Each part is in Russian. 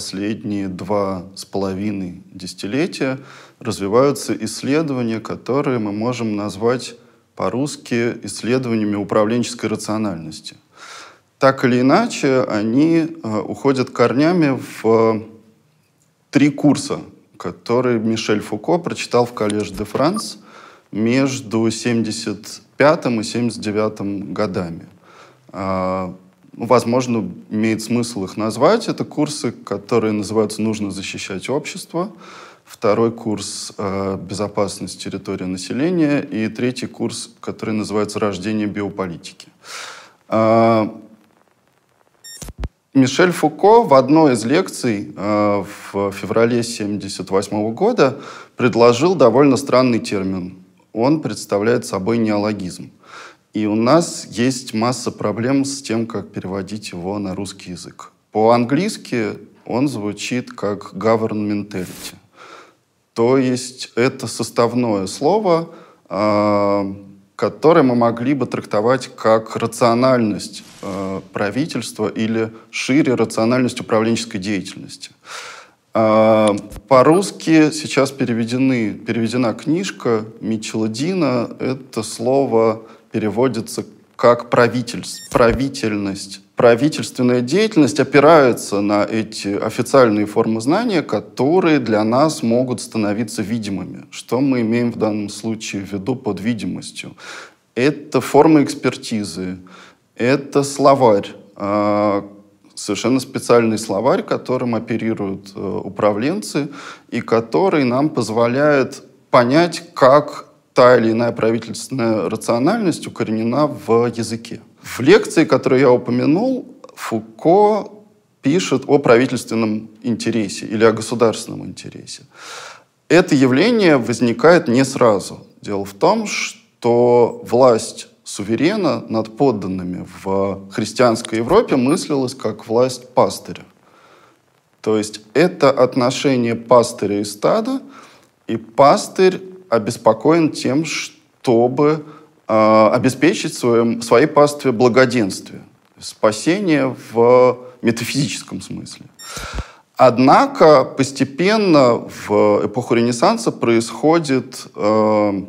последние два с половиной десятилетия развиваются исследования, которые мы можем назвать по-русски исследованиями управленческой рациональности. Так или иначе, они э, уходят корнями в три курса, которые Мишель Фуко прочитал в Коллеж де Франс между 75 и 79 годами. А, ну, возможно, имеет смысл их назвать. Это курсы, которые называются «Нужно защищать общество», второй курс э, «Безопасность территории населения» и третий курс, который называется «Рождение биополитики». Э, Мишель Фуко в одной из лекций э, в феврале 1978 года предложил довольно странный термин. Он представляет собой неологизм. И у нас есть масса проблем с тем, как переводить его на русский язык. По-английски он звучит как governmentality. То есть это составное слово, э, которое мы могли бы трактовать как рациональность э, правительства или шире рациональность управленческой деятельности. Э, по-русски сейчас переведены, переведена книжка Митчелла Дина. Это слово переводится как правительств, правительность. Правительственная деятельность опирается на эти официальные формы знания, которые для нас могут становиться видимыми. Что мы имеем в данном случае в виду под видимостью? Это форма экспертизы, это словарь, а, совершенно специальный словарь, которым оперируют э, управленцы и который нам позволяет понять, как та или иная правительственная рациональность укоренена в языке. В лекции, которую я упомянул, Фуко пишет о правительственном интересе или о государственном интересе. Это явление возникает не сразу. Дело в том, что власть суверена над подданными в христианской Европе мыслилась как власть пастыря. То есть это отношение пастыря и стада, и пастырь обеспокоен тем, чтобы обеспечить своем, своей пастве благоденствие, спасение в метафизическом смысле. Однако постепенно в эпоху Ренессанса происходит э,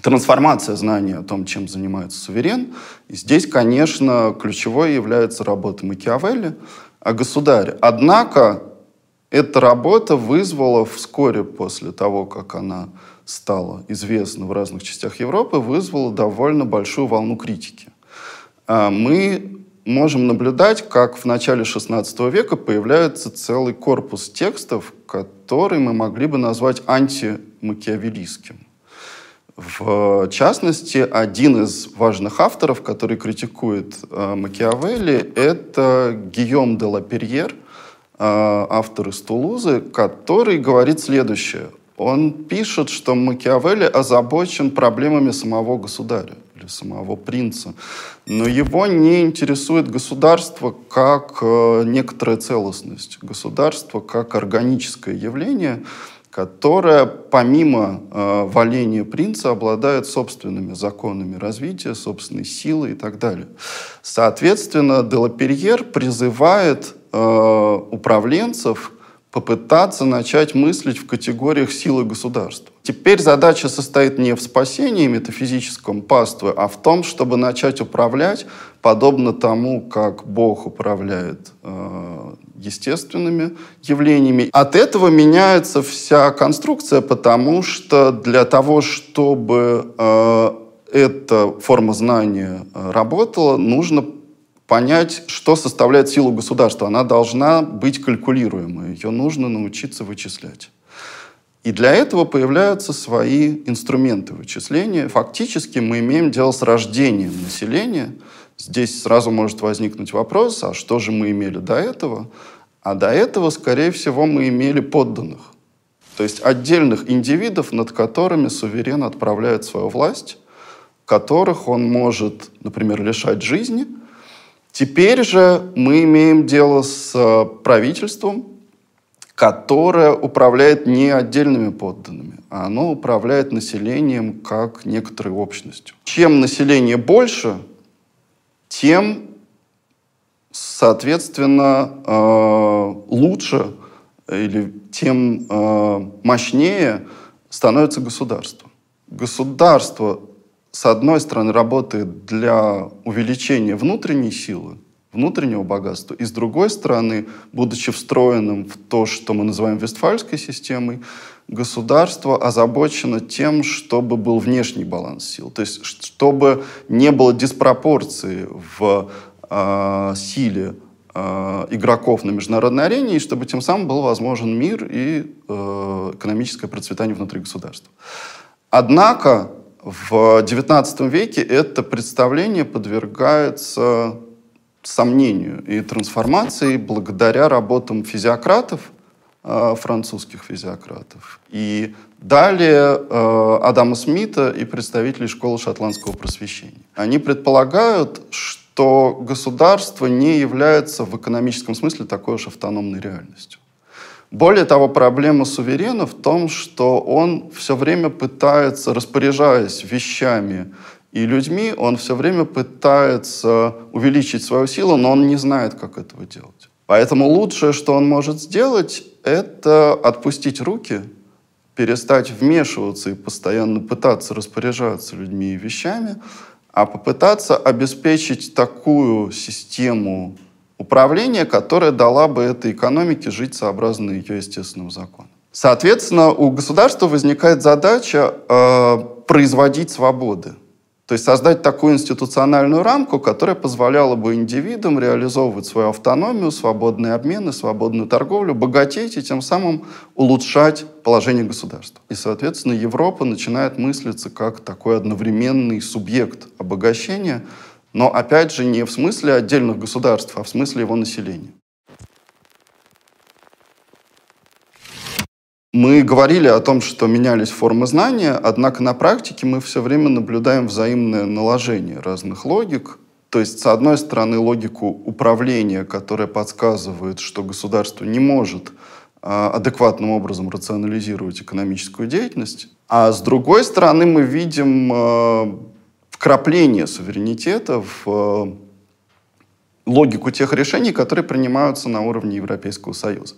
трансформация знания о том, чем занимается суверен. И здесь, конечно, ключевой является работа Макиавелли о государе. Однако эта работа вызвала вскоре после того, как она стало известно в разных частях Европы, вызвало довольно большую волну критики. А, мы можем наблюдать, как в начале XVI века появляется целый корпус текстов, который мы могли бы назвать антимакиавеллистским. В частности, один из важных авторов, который критикует э, Макиавелли, это Гийом де ла Перьер, э, автор из Тулузы, который говорит следующее. Он пишет, что Макиавелли озабочен проблемами самого государя или самого принца. Но его не интересует государство как э, некоторая целостность, государство как органическое явление, которое помимо э, валения принца обладает собственными законами развития, собственной силой и так далее. Соответственно, Делаперьер призывает э, управленцев попытаться начать мыслить в категориях силы государства. Теперь задача состоит не в спасении метафизическом паствы, а в том, чтобы начать управлять подобно тому, как Бог управляет э, естественными явлениями. От этого меняется вся конструкция, потому что для того, чтобы э, эта форма знания э, работала, нужно понять, что составляет силу государства. Она должна быть калькулируемой, ее нужно научиться вычислять. И для этого появляются свои инструменты вычисления. Фактически мы имеем дело с рождением населения. Здесь сразу может возникнуть вопрос, а что же мы имели до этого? А до этого, скорее всего, мы имели подданных. То есть отдельных индивидов, над которыми суверен отправляет свою власть, которых он может, например, лишать жизни. Теперь же мы имеем дело с э, правительством, которое управляет не отдельными подданными, а оно управляет населением как некоторой общностью. Чем население больше, тем, соответственно, э, лучше или тем э, мощнее становится государство. Государство, с одной стороны, работает для увеличения внутренней силы, внутреннего богатства, и с другой стороны, будучи встроенным в то, что мы называем Вестфальской системой, государство озабочено тем, чтобы был внешний баланс сил, то есть чтобы не было диспропорции в э, силе э, игроков на международной арене, и чтобы тем самым был возможен мир и э, экономическое процветание внутри государства. Однако в XIX веке это представление подвергается сомнению и трансформации благодаря работам физиократов, э, французских физиократов. И далее э, Адама Смита и представителей школы шотландского просвещения. Они предполагают, что государство не является в экономическом смысле такой уж автономной реальностью. Более того, проблема суверена в том, что он все время пытается, распоряжаясь вещами и людьми, он все время пытается увеличить свою силу, но он не знает, как этого делать. Поэтому лучшее, что он может сделать, это отпустить руки, перестать вмешиваться и постоянно пытаться распоряжаться людьми и вещами, а попытаться обеспечить такую систему управления, которая дала бы этой экономике жить сообразно ее естественным законам. Соответственно, у государства возникает задача э, производить свободы. То есть создать такую институциональную рамку, которая позволяла бы индивидам реализовывать свою автономию, свободные обмены, свободную торговлю, богатеть и тем самым улучшать положение государства. И, соответственно, Европа начинает мыслиться как такой одновременный субъект обогащения, но, опять же, не в смысле отдельных государств, а в смысле его населения. Мы говорили о том, что менялись формы знания, однако на практике мы все время наблюдаем взаимное наложение разных логик. То есть, с одной стороны, логику управления, которая подсказывает, что государство не может а, адекватным образом рационализировать экономическую деятельность, а с другой стороны, мы видим а, вкрапление суверенитета в логику тех решений, которые принимаются на уровне Европейского Союза.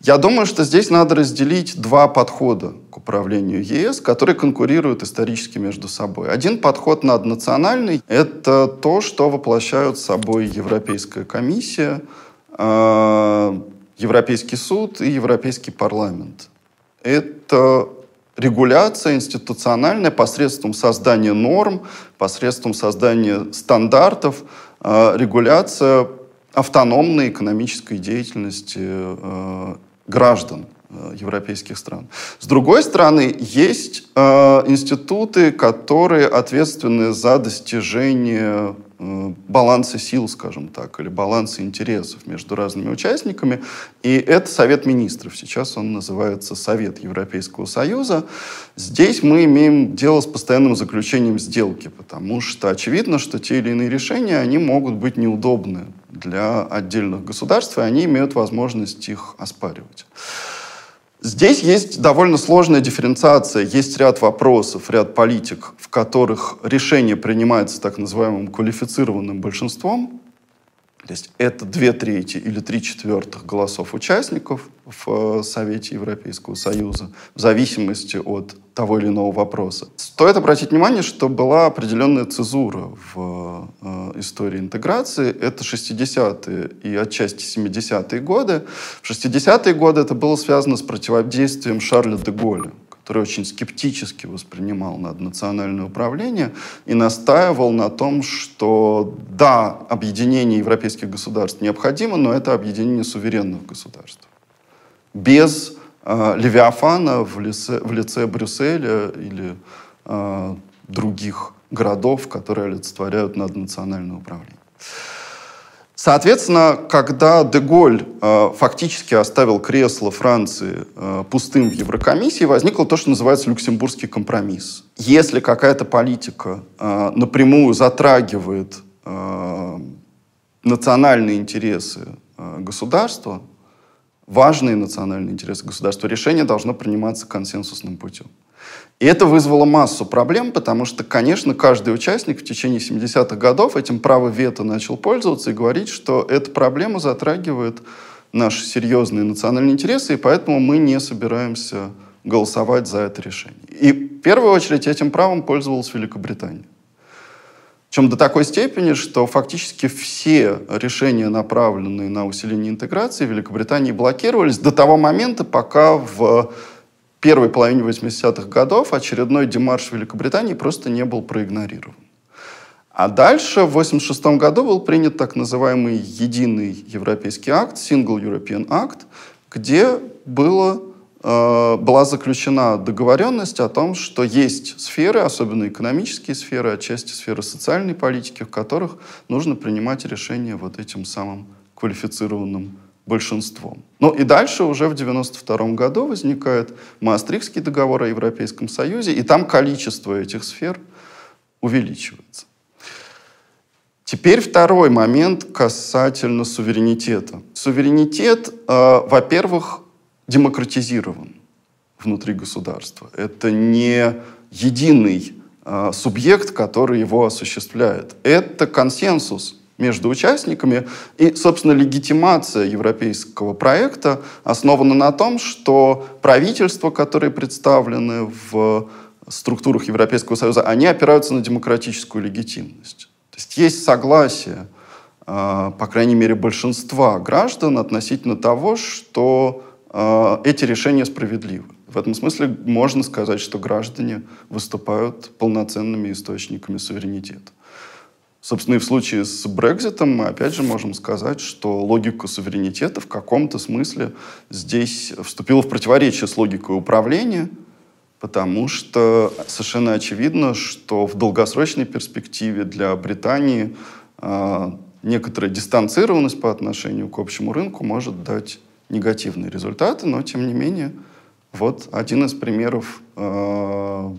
Я думаю, что здесь надо разделить два подхода к управлению ЕС, которые конкурируют исторически между собой. Один подход наднациональный — это то, что воплощают собой Европейская комиссия, э, Европейский суд и Европейский парламент. Это регуляция институциональная посредством создания норм, посредством создания стандартов, э, регуляция автономной экономической деятельности э, граждан европейских стран. С другой стороны, есть э, институты, которые ответственны за достижение э, баланса сил, скажем так, или баланса интересов между разными участниками. И это Совет Министров. Сейчас он называется Совет Европейского Союза. Здесь мы имеем дело с постоянным заключением сделки, потому что очевидно, что те или иные решения, они могут быть неудобны для отдельных государств, и они имеют возможность их оспаривать. Здесь есть довольно сложная дифференциация, есть ряд вопросов, ряд политик, в которых решение принимается так называемым квалифицированным большинством, то есть это две трети или три четвертых голосов участников в э, Совете Европейского Союза, в зависимости от того или иного вопроса. Стоит обратить внимание, что была определенная цезура в э, истории интеграции. Это 60-е и отчасти 70-е годы. В 60-е годы это было связано с противодействием Шарля де Голля который очень скептически воспринимал наднациональное управление и настаивал на том, что да, объединение европейских государств необходимо, но это объединение суверенных государств. Без э, Левиафана в лице, в лице Брюсселя или э, других городов, которые олицетворяют наднациональное управление. Соответственно, когда Деголь э, фактически оставил кресло Франции э, пустым в Еврокомиссии, возникло то, что называется Люксембургский компромисс. Если какая-то политика э, напрямую затрагивает э, национальные интересы э, государства, важные национальные интересы государства, решение должно приниматься консенсусным путем. И это вызвало массу проблем, потому что, конечно, каждый участник в течение 70-х годов этим правом вето начал пользоваться и говорить, что эта проблема затрагивает наши серьезные национальные интересы, и поэтому мы не собираемся голосовать за это решение. И в первую очередь этим правом пользовалась Великобритания. Причем до такой степени, что фактически все решения, направленные на усиление интеграции, в Великобритании блокировались до того момента, пока в первой половине 80-х годов очередной демарш Великобритании просто не был проигнорирован. А дальше, в 1986 году, был принят так называемый единый европейский акт, Single European Act, где было, э, была заключена договоренность о том, что есть сферы, особенно экономические сферы, отчасти сферы социальной политики, в которых нужно принимать решения вот этим самым квалифицированным большинством. Ну и дальше уже в 1992 году возникает Маастрихтский договор о Европейском Союзе, и там количество этих сфер увеличивается. Теперь второй момент касательно суверенитета. Суверенитет, э, во-первых, демократизирован внутри государства. Это не единый э, субъект, который его осуществляет. Это консенсус между участниками. И, собственно, легитимация европейского проекта основана на том, что правительства, которые представлены в структурах Европейского Союза, они опираются на демократическую легитимность. То есть есть согласие, а, по крайней мере, большинства граждан относительно того, что а, эти решения справедливы. В этом смысле можно сказать, что граждане выступают полноценными источниками суверенитета. Собственно, и в случае с Брекзитом мы опять же можем сказать, что логика суверенитета в каком-то смысле здесь вступила в противоречие с логикой управления, потому что совершенно очевидно, что в долгосрочной перспективе для Британии э, некоторая дистанцированность по отношению к общему рынку может дать негативные результаты, но тем не менее вот один из примеров э,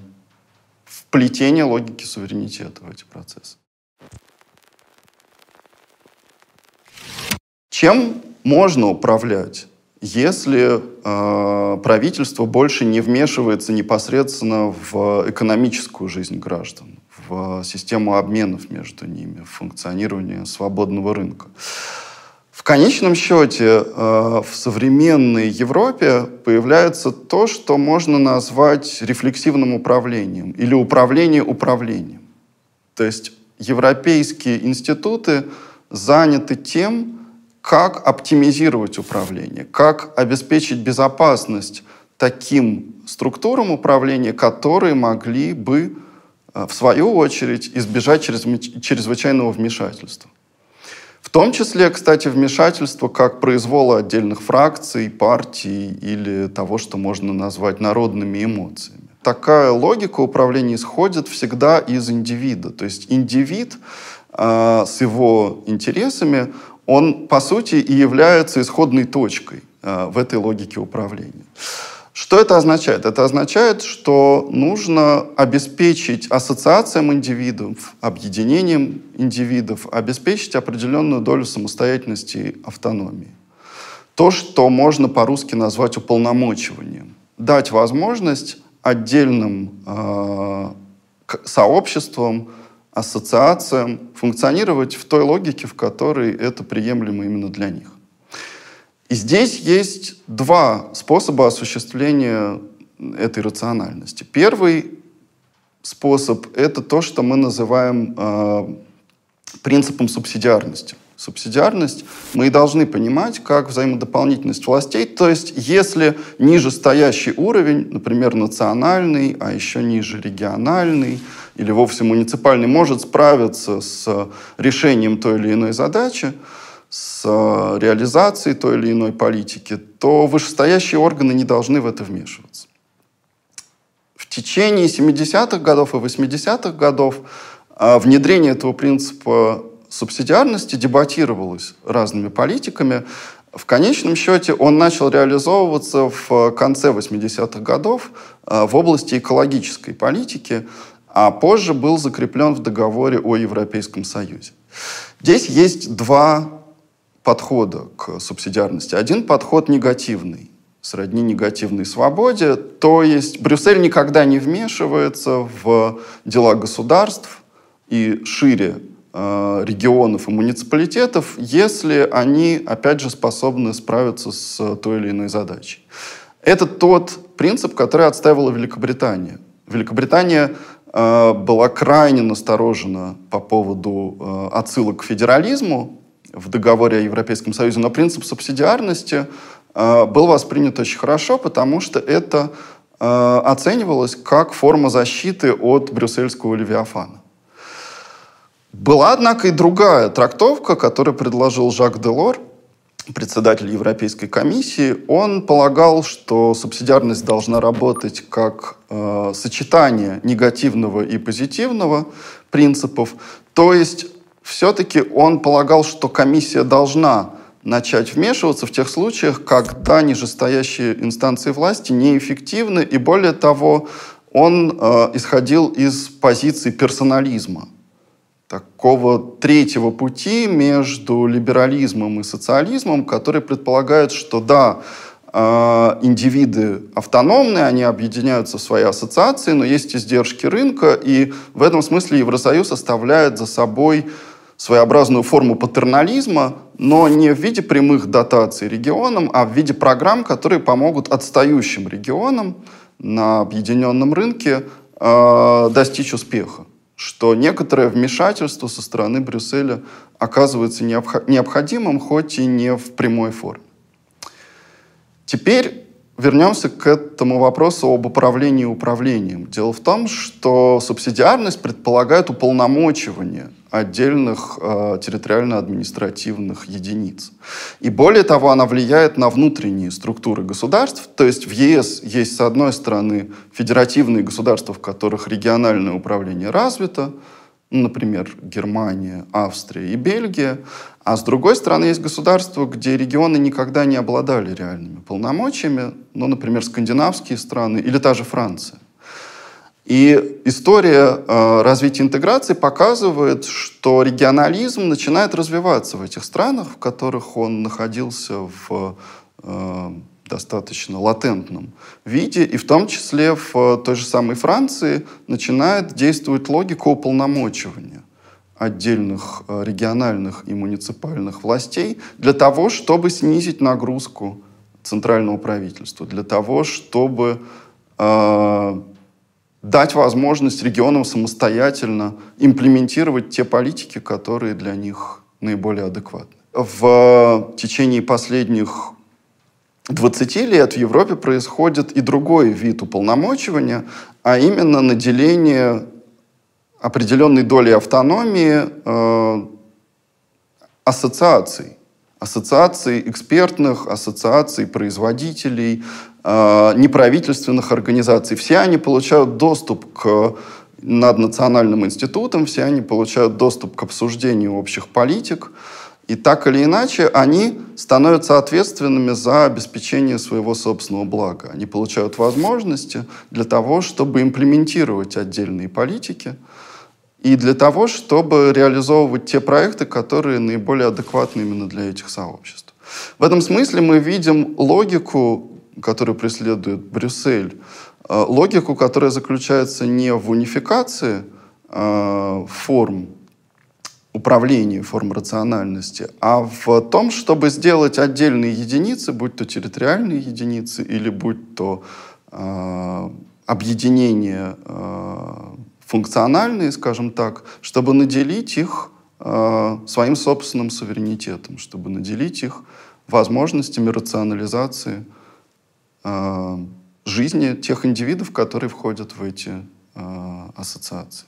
вплетения логики суверенитета в эти процессы. Чем можно управлять, если э, правительство больше не вмешивается непосредственно в экономическую жизнь граждан, в систему обменов между ними, в функционирование свободного рынка? В конечном счете э, в современной Европе появляется то, что можно назвать рефлексивным управлением или управление управлением. То есть европейские институты заняты тем, как оптимизировать управление, как обеспечить безопасность таким структурам управления, которые могли бы, э, в свою очередь, избежать чрезвычайного вмешательства. В том числе, кстати, вмешательство как произвола отдельных фракций, партий или того, что можно назвать народными эмоциями. Такая логика управления исходит всегда из индивида. То есть индивид э, с его интересами, он, по сути, и является исходной точкой э, в этой логике управления. Что это означает? Это означает, что нужно обеспечить ассоциациям индивидов, объединением индивидов, обеспечить определенную долю самостоятельности и автономии. То, что можно по-русски назвать уполномочиванием. Дать возможность отдельным э, сообществам ассоциациям функционировать в той логике, в которой это приемлемо именно для них. И здесь есть два способа осуществления этой рациональности. Первый способ — это то, что мы называем э, принципом субсидиарности. Субсидиарность мы и должны понимать как взаимодополнительность властей. То есть если ниже стоящий уровень, например, национальный, а еще ниже региональный, или вовсе муниципальный может справиться с решением той или иной задачи, с реализацией той или иной политики, то вышестоящие органы не должны в это вмешиваться. В течение 70-х годов и 80-х годов а, внедрение этого принципа субсидиарности дебатировалось разными политиками. В конечном счете он начал реализовываться в конце 80-х годов э, в области экологической политики, а позже был закреплен в договоре о Европейском Союзе. Здесь есть два подхода к субсидиарности. Один подход негативный, сродни негативной свободе, то есть Брюссель никогда не вмешивается в дела государств и шире э, регионов и муниципалитетов, если они, опять же, способны справиться с той или иной задачей. Это тот принцип, который отстаивала Великобритания. Великобритания была крайне насторожена по поводу э, отсылок к федерализму в договоре о Европейском Союзе, но принцип субсидиарности э, был воспринят очень хорошо, потому что это э, оценивалось как форма защиты от брюссельского левиафана. Была, однако, и другая трактовка, которую предложил Жак Делор, председатель Европейской комиссии. Он полагал, что субсидиарность должна работать как э, сочетание негативного и позитивного принципов. То есть все-таки он полагал, что комиссия должна начать вмешиваться в тех случаях, когда нижестоящие инстанции власти неэффективны, и более того, он э, исходил из позиции персонализма такого третьего пути между либерализмом и социализмом, который предполагает, что да, э, индивиды автономные, они объединяются в свои ассоциации, но есть издержки рынка, и в этом смысле Евросоюз оставляет за собой своеобразную форму патернализма, но не в виде прямых дотаций регионам, а в виде программ, которые помогут отстающим регионам на объединенном рынке э, достичь успеха что некоторое вмешательство со стороны Брюсселя оказывается необходимым, хоть и не в прямой форме. Теперь вернемся к этому вопросу об управлении управлением. Дело в том, что субсидиарность предполагает уполномочивание отдельных э, территориально-административных единиц. И более того, она влияет на внутренние структуры государств. То есть в ЕС есть, с одной стороны, федеративные государства, в которых региональное управление развито, например, Германия, Австрия и Бельгия, а с другой стороны есть государства, где регионы никогда не обладали реальными полномочиями, ну, например, скандинавские страны или та же Франция. И история э, развития интеграции показывает, что регионализм начинает развиваться в этих странах, в которых он находился в э, достаточно латентном виде, и в том числе в той же самой Франции начинает действовать логика уполномочивания отдельных э, региональных и муниципальных властей для того, чтобы снизить нагрузку центрального правительства, для того, чтобы э, дать возможность регионам самостоятельно имплементировать те политики, которые для них наиболее адекватны. В течение последних 20 лет в Европе происходит и другой вид уполномочивания, а именно наделение определенной долей автономии э, ассоциаций. Ассоциаций экспертных, ассоциаций производителей, э, неправительственных организаций. Все они получают доступ к наднациональным институтам, все они получают доступ к обсуждению общих политик. И так или иначе они становятся ответственными за обеспечение своего собственного блага. Они получают возможности для того, чтобы имплементировать отдельные политики и для того, чтобы реализовывать те проекты, которые наиболее адекватны именно для этих сообществ. В этом смысле мы видим логику, которую преследует Брюссель, э, логику, которая заключается не в унификации э, форм управлении форм рациональности, а в том, чтобы сделать отдельные единицы, будь то территориальные единицы или будь то э, объединения э, функциональные, скажем так, чтобы наделить их своим собственным суверенитетом, чтобы наделить их возможностями рационализации э, жизни тех индивидов, которые входят в эти э, ассоциации.